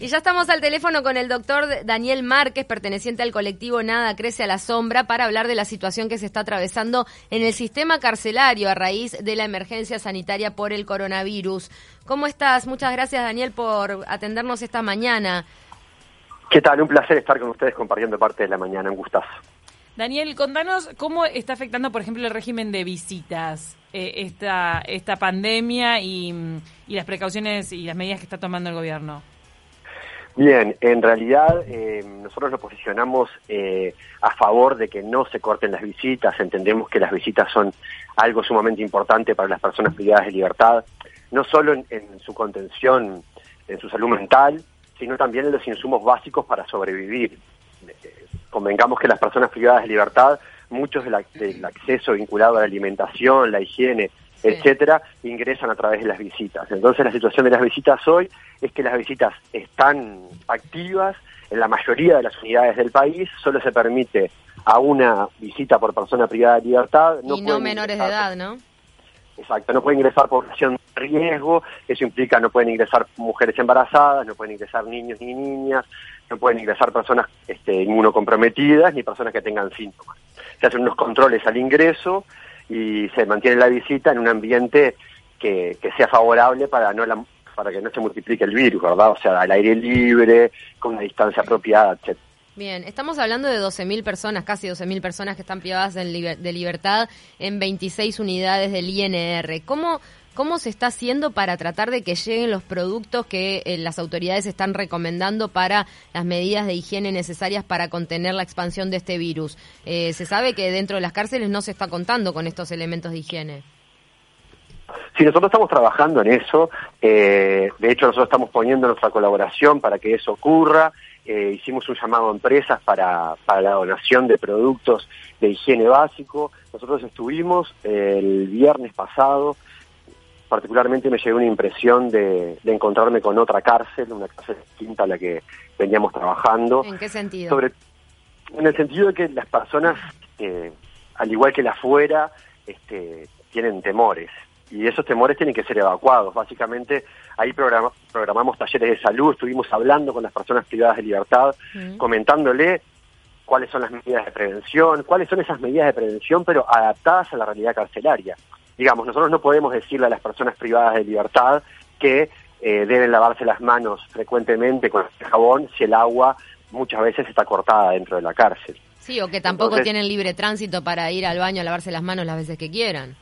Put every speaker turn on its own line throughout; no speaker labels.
Y ya estamos al teléfono con el doctor Daniel Márquez, perteneciente al colectivo Nada Crece a la Sombra, para hablar de la situación que se está atravesando en el sistema carcelario a raíz de la emergencia sanitaria por el coronavirus. ¿Cómo estás? Muchas gracias, Daniel, por atendernos esta mañana.
¿Qué tal? Un placer estar con ustedes compartiendo parte de la mañana. Un gustazo.
Daniel, contanos cómo está afectando, por ejemplo, el régimen de visitas eh, esta, esta pandemia y, y las precauciones y las medidas que está tomando el gobierno.
Bien, en realidad eh, nosotros nos posicionamos eh, a favor de que no se corten las visitas, entendemos que las visitas son algo sumamente importante para las personas privadas de libertad, no solo en, su contención, en su salud mental, sino también en los insumos básicos para sobrevivir. convengamos que las personas privadas de libertad, muchos del acceso vinculado a la alimentación, la higiene, etcétera, ingresan a través de las visitas. Entonces la situación de las visitas hoy es que las visitas están activas en la mayoría de las unidades del país, solo se permite a una visita por persona privada de libertad.
No y no menores de edad, ¿no?
Exacto, no puede ingresar población de riesgo, eso implica no pueden ingresar mujeres embarazadas, no pueden ingresar niños ni niñas, no pueden ingresar personas este, inmunocomprometidas ni personas que tengan síntomas. Se hacen unos controles al ingreso y se mantiene la visita en un ambiente que, sea favorable para no para que no se multiplique el virus, ¿verdad? O sea, al aire libre, con una distancia apropiada, etc.
Bien, estamos hablando de 12.000 personas, casi 12.000 personas que están privadas de, libertad en 26 unidades del INR. ¿Cómo, ¿Cómo se está haciendo para tratar de que lleguen los productos que eh, las autoridades están recomendando para las medidas de higiene necesarias para contener la expansión de este virus? Eh, se sabe que dentro de las cárceles no se está contando con estos elementos de higiene.
Sí, nosotros estamos trabajando en eso. Eh, de hecho, nosotros estamos poniendo nuestra colaboración para que eso ocurra. hicimos un llamado a empresas para, para la donación de productos de higiene básico. Nosotros estuvimos el viernes pasado particularmente me llegó una impresión de, encontrarme con otra cárcel, una cárcel distinta a la que veníamos trabajando.
¿En qué sentido?
Sobre, en el sentido de que las personas, eh, al igual que la afuera, este, tienen temores. Y esos temores tienen que ser evacuados. Básicamente, ahí programamos talleres de salud, estuvimos hablando con las personas privadas de libertad, comentándole cuáles son las medidas de prevención, cuáles son esas medidas de prevención, pero adaptadas a la realidad carcelaria digamos, nosotros no podemos decirle a las personas privadas de libertad que eh, deben lavarse las manos frecuentemente con el jabón si el agua muchas veces está cortada dentro de la cárcel.
Sí, o que tampoco tienen libre tránsito para ir al baño a lavarse las manos las veces que quieran.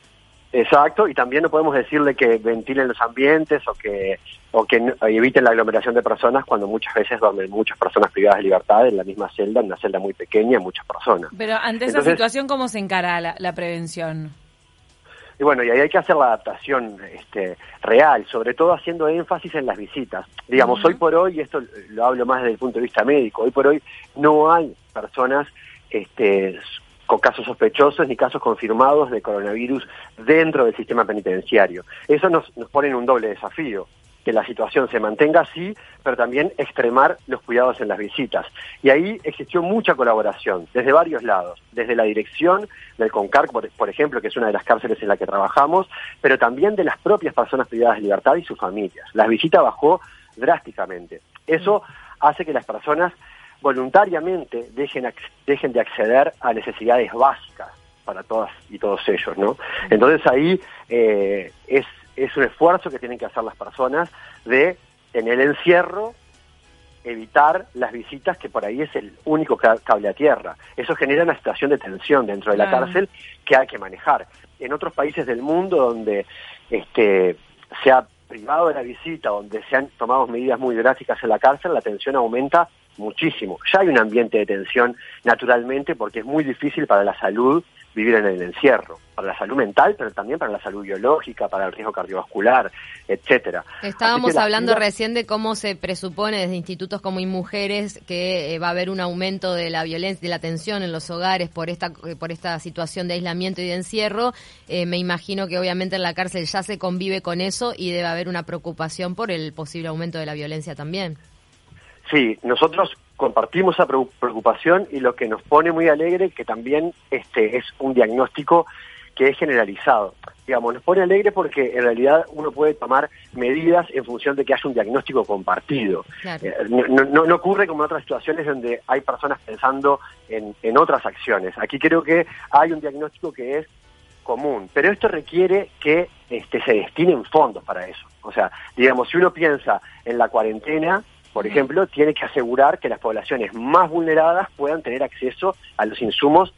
Exacto, y también no podemos decirle que ventilen los ambientes o que o que eviten la aglomeración de personas cuando muchas veces duermen muchas personas privadas de libertad en la misma celda, en una celda muy pequeña, muchas personas.
Pero ante esa situación, ¿cómo se encara la prevención?
Y bueno, y ahí hay que hacer la adaptación este, real, sobre todo haciendo énfasis en las visitas. Digamos, hoy por hoy, y esto lo hablo más desde el punto de vista médico, hoy por hoy no hay personas este, con casos sospechosos ni casos confirmados de coronavirus dentro del sistema penitenciario. Eso nos, nos pone en un doble desafío que la situación se mantenga así, pero también extremar los cuidados en las visitas. Y ahí existió mucha colaboración desde varios lados, desde la dirección del CONCAR, por, ejemplo, que es una de las cárceles en la que trabajamos, pero también de las propias personas privadas de libertad y sus familias. La visita bajó drásticamente. Eso hace que las personas voluntariamente dejen, dejen de acceder a necesidades básicas para todas y todos ellos, ¿no? Entonces ahí eh, es es un esfuerzo que tienen que hacer las personas de, en el encierro, evitar las visitas que por ahí es el único cable a tierra. Eso genera una situación de tensión dentro de la cárcel que hay que manejar. En otros países del mundo donde este, se ha privado de la visita, donde se han tomado medidas muy drásticas en la cárcel, la tensión aumenta muchísimo. Ya hay un ambiente de tensión naturalmente porque es muy difícil para la salud vivir en el encierro, para la salud mental, pero también para la salud biológica, para el riesgo cardiovascular, etcétera.
Estábamos hablando recién de cómo se presupone desde institutos como InMujeres que eh, va a haber un aumento de la violencia, de la tensión en los hogares por esta eh, por esta situación de aislamiento y de encierro. Eh, me imagino que obviamente en la cárcel ya se convive con eso y debe haber una preocupación por el posible aumento de la violencia también.
Sí, nosotros compartimos esa preocupación y lo que nos pone muy alegre que también este es un diagnóstico que es generalizado. Digamos, nos pone alegre porque en realidad uno puede tomar medidas en función de que haya un diagnóstico compartido. Eh, no, no, ocurre como en otras situaciones donde hay personas pensando en, en otras acciones. Aquí creo que hay un diagnóstico que es común, pero esto requiere que este, se destinen fondos para eso. O sea, digamos, si uno piensa en la cuarentena, por ejemplo, tiene que asegurar que las poblaciones más vulneradas puedan tener acceso a los insumos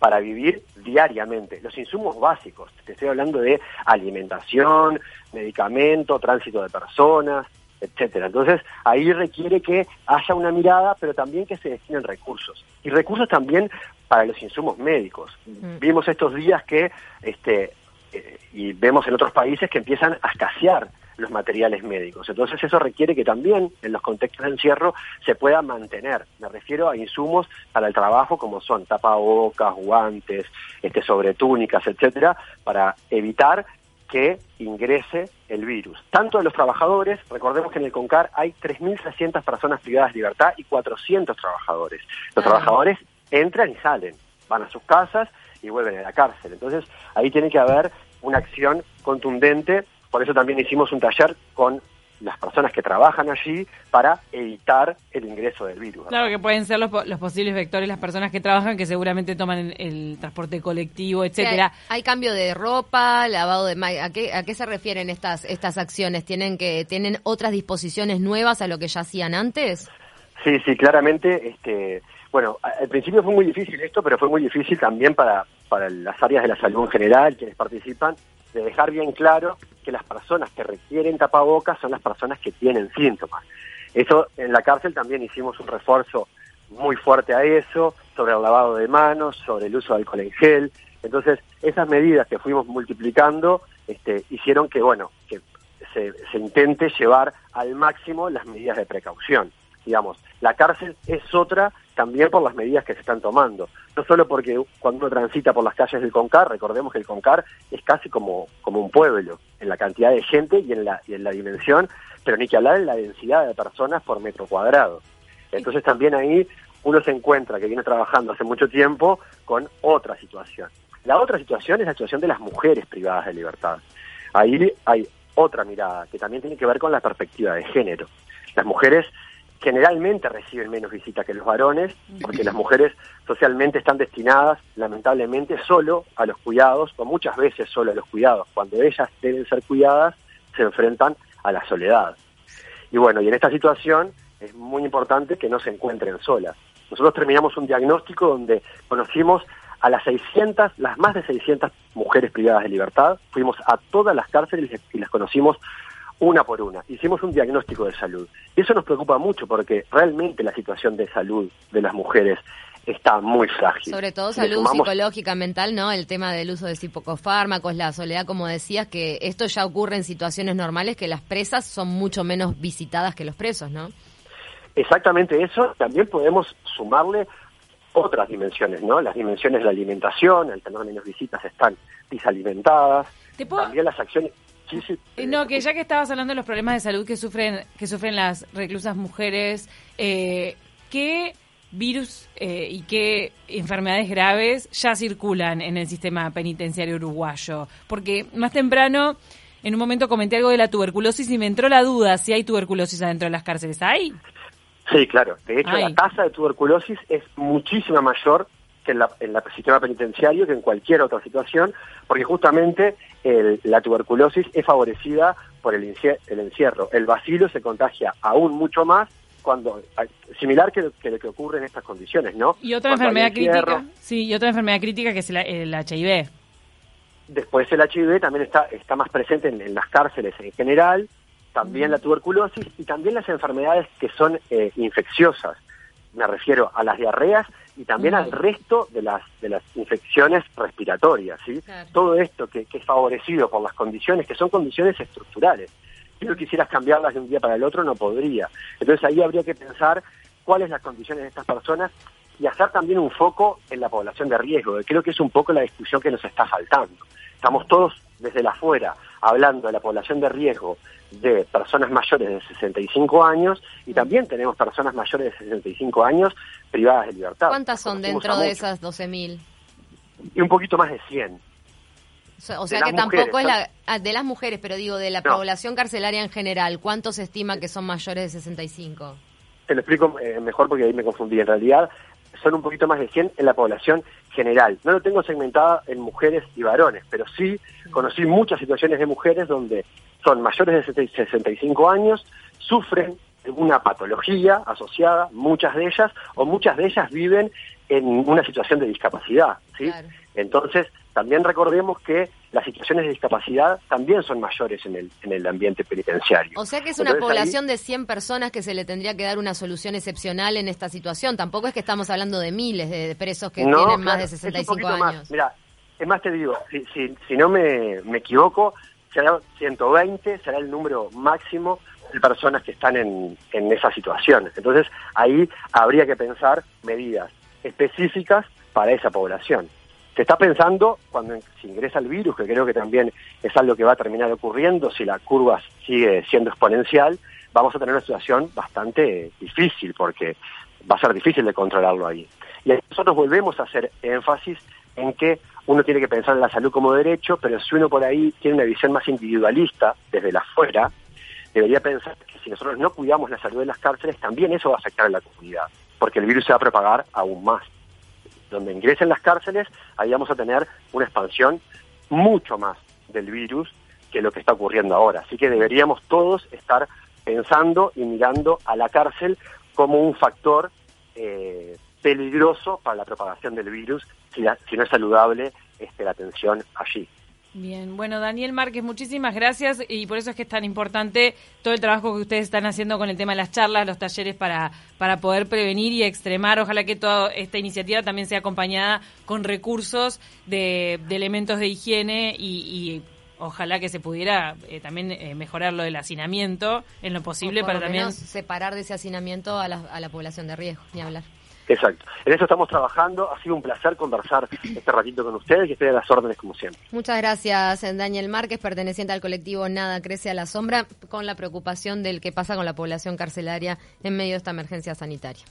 para vivir diariamente, los insumos básicos. Te estoy hablando de alimentación, medicamento, tránsito de personas, etcétera. Entonces, ahí requiere que haya una mirada, pero también que se destinen recursos. Y recursos también para los insumos médicos. Vimos estos días que, este, eh, y vemos en otros países que empiezan a escasear los materiales médicos. Entonces eso requiere que también en los contextos de encierro se pueda mantener. Me refiero a insumos para el trabajo como son tapabocas, guantes, este, sobretúnicas, etcétera, para evitar que ingrese el virus. Tanto de los trabajadores, recordemos que en el CONCAR hay 3.600 personas privadas de libertad y 400 trabajadores. Los ah. trabajadores entran y salen, van a sus casas y vuelven a la cárcel. Entonces ahí tiene que haber una acción contundente por eso también hicimos un taller con las personas que trabajan allí para evitar el ingreso del virus.
Claro que pueden ser los, posibles vectores las personas que trabajan, que seguramente toman el, transporte colectivo, etcétera.
Hay, cambio de ropa, lavado de ¿a qué, a qué se refieren estas estas acciones? ¿Tienen que tienen otras disposiciones nuevas a lo que ya hacían antes?
Sí, sí, claramente. Este, bueno, al principio fue muy difícil esto, pero fue muy difícil también para para las áreas de la salud en general, quienes participan, de dejar bien claro que las personas que requieren tapabocas son las personas que tienen síntomas. Eso en la cárcel también hicimos un refuerzo muy fuerte a eso, sobre el lavado de manos, sobre el uso de alcohol en gel. Entonces, esas medidas que fuimos multiplicando este, hicieron que, bueno, que se, se intente llevar al máximo las medidas de precaución. Digamos, la cárcel es otra también por las medidas que se están tomando. No solo porque cuando uno transita por las calles del Concar, recordemos que el Concar es casi como, como un pueblo, en la cantidad de gente y en, la, y en la dimensión, pero ni que hablar en la densidad de personas por metro cuadrado. Entonces también ahí uno se encuentra, que viene trabajando hace mucho tiempo, con otra situación. La otra situación es la situación de las mujeres privadas de libertad. Ahí hay otra mirada que también tiene que ver con la perspectiva de género. Las mujeres generalmente reciben menos visitas que los varones, porque las mujeres socialmente están destinadas, lamentablemente, solo a los cuidados, o muchas veces solo a los cuidados. Cuando ellas deben ser cuidadas, se enfrentan a la soledad. Y bueno, y en esta situación es muy importante que no se encuentren solas. Nosotros terminamos un diagnóstico donde conocimos a las 600, las más de 600 mujeres privadas de libertad, fuimos a todas las cárceles y las conocimos una por una. Hicimos un diagnóstico de salud. Y eso nos preocupa mucho porque realmente la situación de salud de las mujeres está muy frágil.
Sobre todo salud psicológica, mental, ¿no? El tema del uso de psicofármacos, la soledad, como decías, que esto ya ocurre en situaciones normales, que las presas son mucho menos visitadas que los presos, ¿no?
Exactamente eso. También podemos sumarle otras dimensiones, ¿no? Las dimensiones de la alimentación, al tener menos visitas están desalimentadas. También las acciones
eh, no, que ya que estabas hablando de los problemas de salud que sufren que sufren las reclusas mujeres, eh, ¿qué virus eh, y qué enfermedades graves ya circulan en el sistema penitenciario uruguayo? Porque más temprano, en un momento comenté algo de la tuberculosis y me entró la duda si hay tuberculosis adentro de las cárceles. ¿Hay?
Sí, claro. De hecho, la tasa de tuberculosis es muchísima mayor que en, la, en el sistema penitenciario que en cualquier otra situación, porque justamente la tuberculosis es favorecida por el, el encierro. El bacilo se contagia aún mucho más cuando similar que, que lo que ocurre en estas condiciones, ¿no?
Y otra enfermedad crítica, sí, y otra enfermedad crítica que es el, HIV.
Después el HIV también está está más presente en, las cárceles en general, también la tuberculosis y también las enfermedades que son eh, infecciosas. Me refiero a las diarreas y también al resto de las de las infecciones respiratorias, ¿sí? Todo esto que, es favorecido por las condiciones, que son condiciones estructurales. Si no quisieras cambiarlas de un día para el otro, no podría. Entonces ahí habría que pensar cuáles las condiciones de estas personas y hacer también un foco en la población de riesgo, que creo que es un poco la discusión que nos está faltando. Estamos todos desde la afuera hablando de la población de riesgo de personas mayores de 65 años y también tenemos personas mayores de 65 años privadas de libertad.
¿Cuántas son dentro de esas 12.000?
Y un poquito más de 100.
O sea que tampoco es la ah, de las mujeres, pero digo de la población carcelaria en general, ¿cuántos se estima que son mayores de 65?
Te lo explico eh, mejor porque ahí me confundí. En realidad son un poquito más de 100 en la población general. No lo tengo segmentada en mujeres y varones, pero sí conocí muchas situaciones de mujeres donde son mayores de 65 años, sufren una patología asociada, muchas de ellas, o muchas de ellas viven en una situación de discapacidad. ¿sí? Entonces, también recordemos que las situaciones de discapacidad también son mayores en el, en el ambiente penitenciario.
O sea que es una población de 100 personas que se le tendría que dar una solución excepcional en esta situación. Tampoco es que estamos hablando de miles de presos que tienen más de 65 años.
Mira, es más te digo, si, si, si no me, me equivoco, será 120, será el número máximo personas que están en, en esa situación. Entonces, ahí habría que pensar medidas específicas para esa población. Se está pensando cuando se ingresa el virus, que creo que también es algo que va a terminar ocurriendo, si la curva sigue siendo exponencial, vamos a tener una situación bastante difícil, porque va a ser difícil de controlarlo ahí. Y nosotros volvemos a hacer énfasis en que uno tiene que pensar en la salud como derecho, pero si uno por ahí tiene una visión más individualista desde la afuera, debería pensar que si nosotros no cuidamos la salud de las cárceles, también eso va a afectar a la comunidad, porque el virus se va a propagar aún más. Donde ingresen las cárceles, ahí vamos a tener una expansión mucho más del virus que lo que está ocurriendo ahora. Así que deberíamos todos estar pensando y mirando a la cárcel como un factor eh, peligroso para la propagación del virus si, si no es saludable este, la atención allí.
Bien, bueno, Daniel Márquez, muchísimas gracias y por eso es que es tan importante todo el trabajo que ustedes están haciendo con el tema de las charlas, los talleres para, para poder prevenir y extremar. Ojalá que toda esta iniciativa también sea acompañada con recursos de, elementos de higiene y, ojalá que se pudiera eh, también eh, mejorar lo del hacinamiento en lo posible para también
separar de ese hacinamiento a la, a la población de riesgo, ni hablar.
Exacto. En eso estamos trabajando. Ha sido un placer conversar este ratito con ustedes y estoy a las órdenes como siempre.
Muchas gracias, Daniel Márquez, perteneciente al colectivo Nada Crece a la Sombra, con la preocupación del que pasa con la población carcelaria en medio de esta emergencia sanitaria.